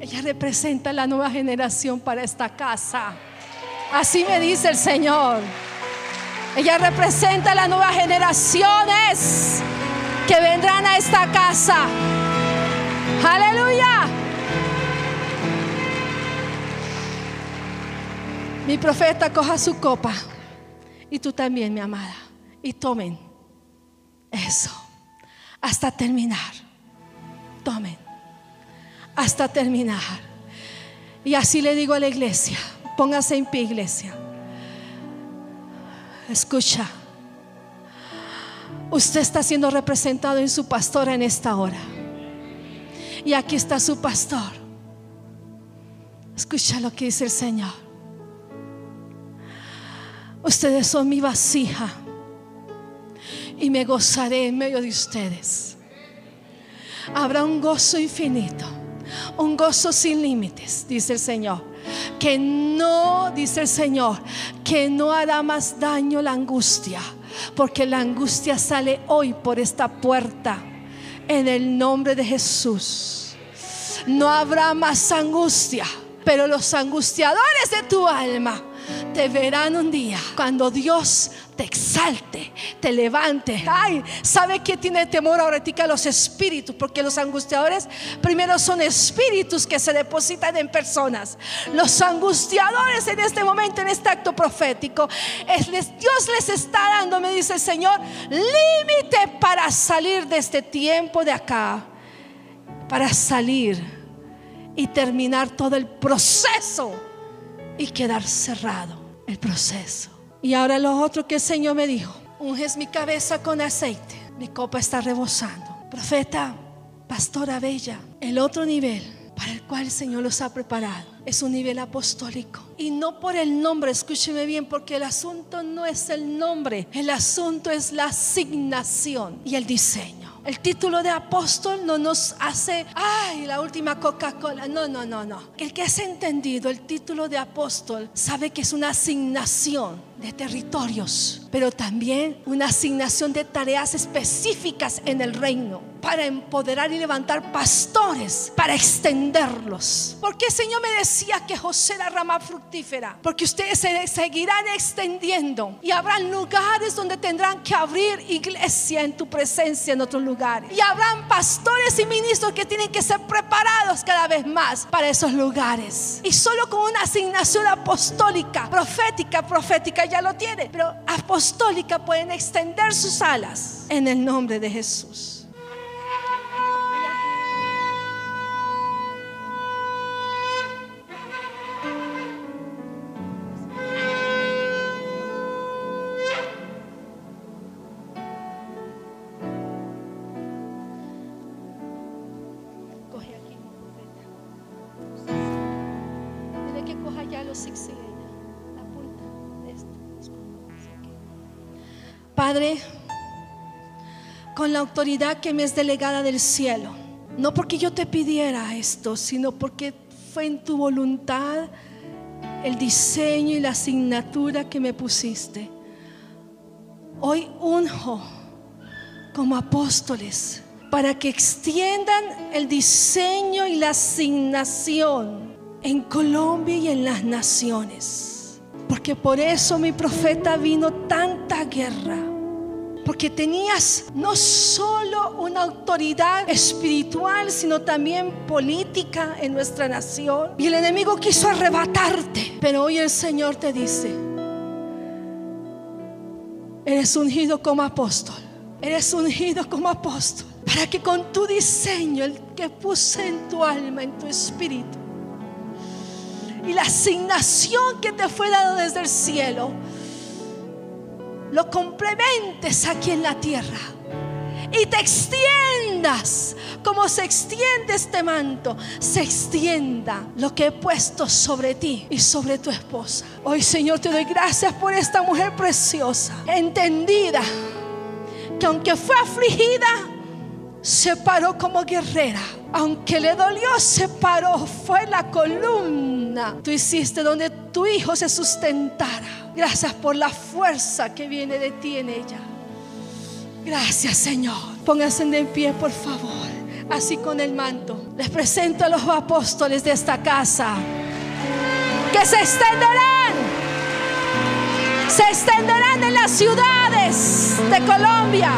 S2: Ella representa la nueva generación para esta casa. Así me dice el Señor. Ella representa las nuevas generaciones que vendrán a esta casa. Aleluya. Mi profeta coja su copa y tú también, mi amada, y tomen eso hasta terminar. Tomen hasta terminar. Y así le digo a la iglesia, póngase en pie iglesia. Escucha, usted está siendo representado en su pastor en esta hora. Y aquí está su pastor. Escucha lo que dice el Señor. Ustedes son mi vasija y me gozaré en medio de ustedes. Habrá un gozo infinito un gozo sin límites, dice el Señor. Que no, dice el Señor, que no hará más daño la angustia, porque la angustia sale hoy por esta puerta, en el nombre de Jesús. No habrá más angustia, pero los angustiadores de tu alma te verán un día cuando Dios te exalte, te levante. Ay, ¿sabe que tiene temor ahora a los espíritus? Porque los angustiadores primero son espíritus que se depositan en personas. Los angustiadores en este momento, en este acto profético, es, Dios les está dando, me dice el Señor, límite para salir de este tiempo de acá, para salir y terminar todo el proceso y quedar cerrado el proceso. Y ahora lo otro que el Señor me dijo, unges mi cabeza con aceite, mi copa está rebosando. Profeta, pastora bella, el otro nivel para el cual el Señor los ha preparado es un nivel apostólico. Y no por el nombre, escúcheme bien, porque el asunto no es el nombre, el asunto es la asignación y el diseño. El título de apóstol no nos hace, ay, la última Coca-Cola. No, no, no, no. El que has entendido el título de apóstol sabe que es una asignación de territorios, pero también una asignación de tareas específicas en el reino para empoderar y levantar pastores, para extenderlos. Porque el Señor me decía que José era rama fructífera, porque ustedes se seguirán extendiendo y habrán lugares donde tendrán que abrir iglesia en tu presencia en otros lugares. Y habrán pastores y ministros que tienen que ser preparados cada vez más para esos lugares. Y solo con una asignación apostólica, profética, profética, ya lo tiene, pero apostólica pueden extender sus alas en el nombre de Jesús. Con la autoridad que me es delegada del cielo, no porque yo te pidiera esto, sino porque fue en tu voluntad el diseño y la asignatura que me pusiste. Hoy unjo como apóstoles para que extiendan el diseño y la asignación en Colombia y en las naciones. Porque por eso mi profeta vino tanta guerra Porque tenías no solo una autoridad espiritual, sino también política en nuestra nación. Y el enemigo quiso arrebatarte. Pero hoy el Señor te dice, eres ungido como apóstol. Eres ungido como apóstol. Para que con tu diseño, el que puse en tu alma, en tu espíritu, y la asignación que te fue dada desde el cielo, lo complementes aquí en la tierra y te extiendas como se extiende este manto, se extienda lo que he puesto sobre ti y sobre tu esposa. Hoy Señor te doy gracias por esta mujer preciosa, entendida, que aunque fue afligida, se paró como guerrera. Aunque le dolió, se paró, fue la columna. Tú hiciste donde tu hijo se sustentara. Gracias por la fuerza que viene de ti en ella. Gracias, Señor. Pónganse de pie, por favor. Así con el manto. Les presento a los apóstoles de esta casa. Que se extenderán. Se extenderán en las ciudades de Colombia.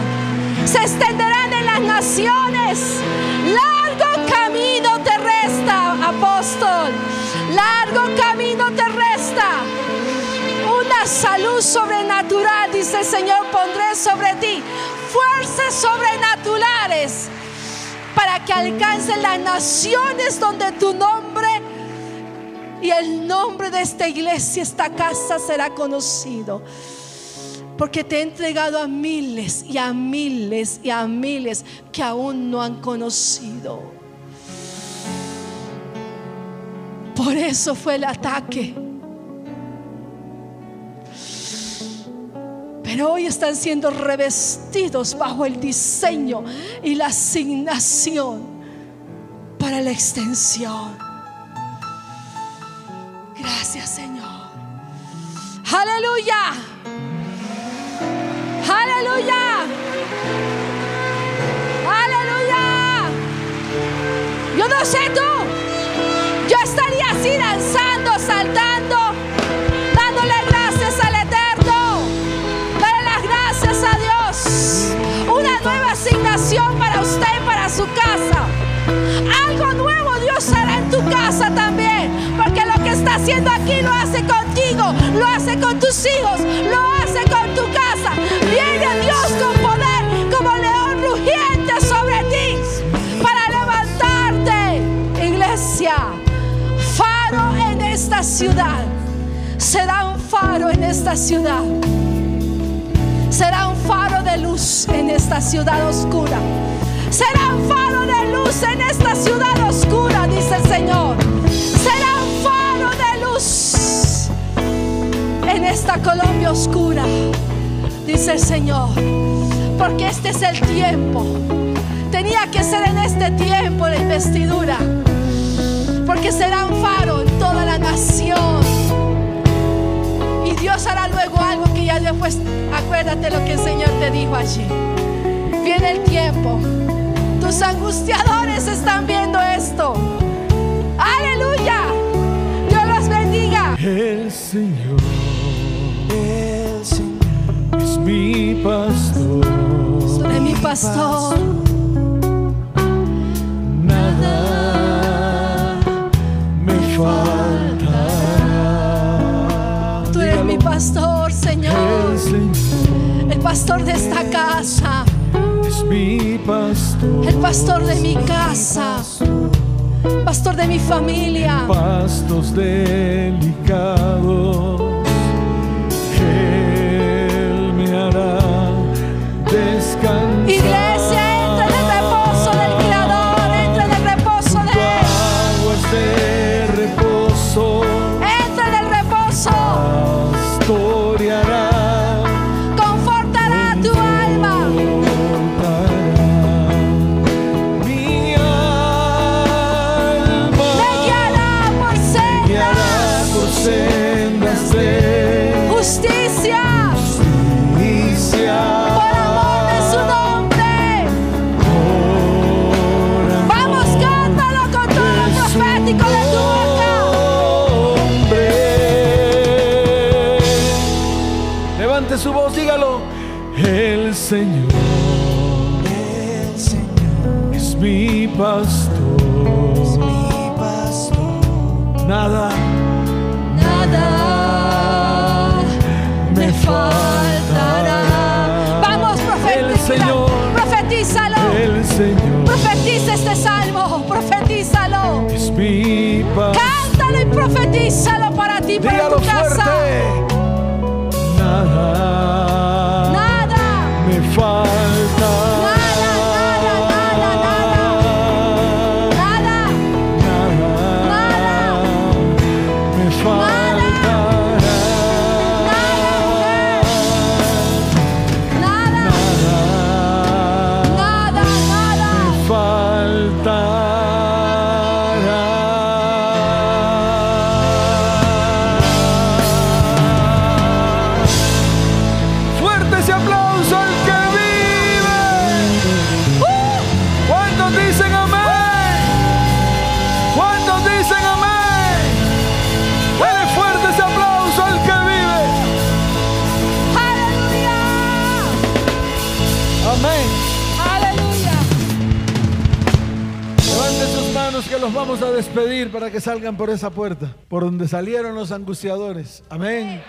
S2: Se extenderán en las naciones. Largo camino te resta, apóstol. Largo camino te resta. Una salud sobrenatural, dice el Señor, pondré sobre ti. Fuerzas sobrenaturales para que alcancen las naciones donde tu nombre y el nombre de esta iglesia, esta casa será conocido. Porque te he entregado a miles y a miles y a miles que aún no han conocido. Por eso fue el ataque. Pero hoy están siendo revestidos bajo el diseño y la asignación para la extensión. Gracias Señor. Aleluya. No sé tú. Yo estaría así danzando, saltando, dándole gracias al Eterno. Dale las gracias a Dios. Una nueva asignación para usted y para su casa. Algo nuevo Dios hará en tu casa también. Porque lo que está haciendo aquí lo hace contigo, lo hace con tus hijos, lo hace ciudad. Será un faro en esta ciudad. Será un faro de luz en esta ciudad oscura. Será un faro de luz en esta ciudad oscura, dice el Señor. Será un faro de luz en esta Colombia oscura, dice el Señor. Porque este es el tiempo. Tenía que ser en este tiempo la investidura. Porque será un faro en toda la nación. Y Dios hará luego algo que ya después, acuérdate lo que el Señor te dijo allí. Viene el tiempo. Tus angustiadores están viendo esto. Aleluya. Dios los bendiga.
S1: El Señor, es mi pastor.
S2: Eres mi pastor.
S1: Nada me faltará.
S2: Pastor de esta casa.
S1: es mi pastor.
S2: El pastor de mi casa. Pastor de mi familia.
S1: Pastos delicados.
S2: Para
S1: que salgan por esa puerta, por donde salieron los angustiadores. Amén.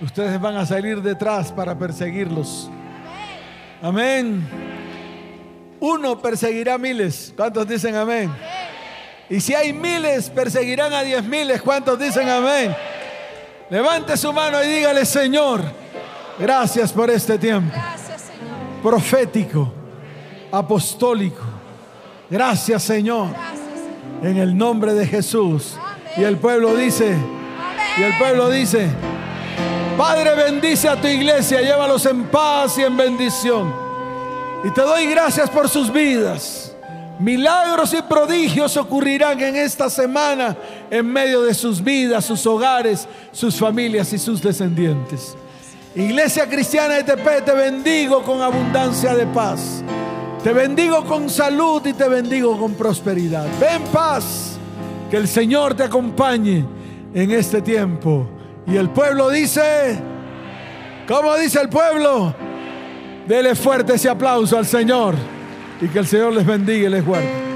S1: Ustedes van a salir detrás para perseguirlos. Amén. Uno perseguirá miles. ¿Cuántos dicen amén? Y si hay miles, perseguirán a diez miles. ¿Cuántos dicen amén? Levante su mano y dígale, Señor, gracias por este tiempo profético, apostólico.
S2: Gracias, Señor.
S1: En el nombre de Jesús. Y el pueblo dice, y el pueblo dice, Padre bendice a tu iglesia, llévalos en paz y en bendición. Y te doy gracias por sus vidas. Milagros y prodigios ocurrirán en esta semana en medio de sus vidas, sus hogares, sus familias y sus descendientes. Iglesia Cristiana de Tepe, te bendigo con abundancia de paz. Te bendigo con salud y te bendigo con prosperidad. Ven paz, que el Señor te acompañe en este tiempo. Y el pueblo dice, ¿cómo dice el pueblo? Dele fuerte ese aplauso al Señor y que el Señor les bendiga y les guarde.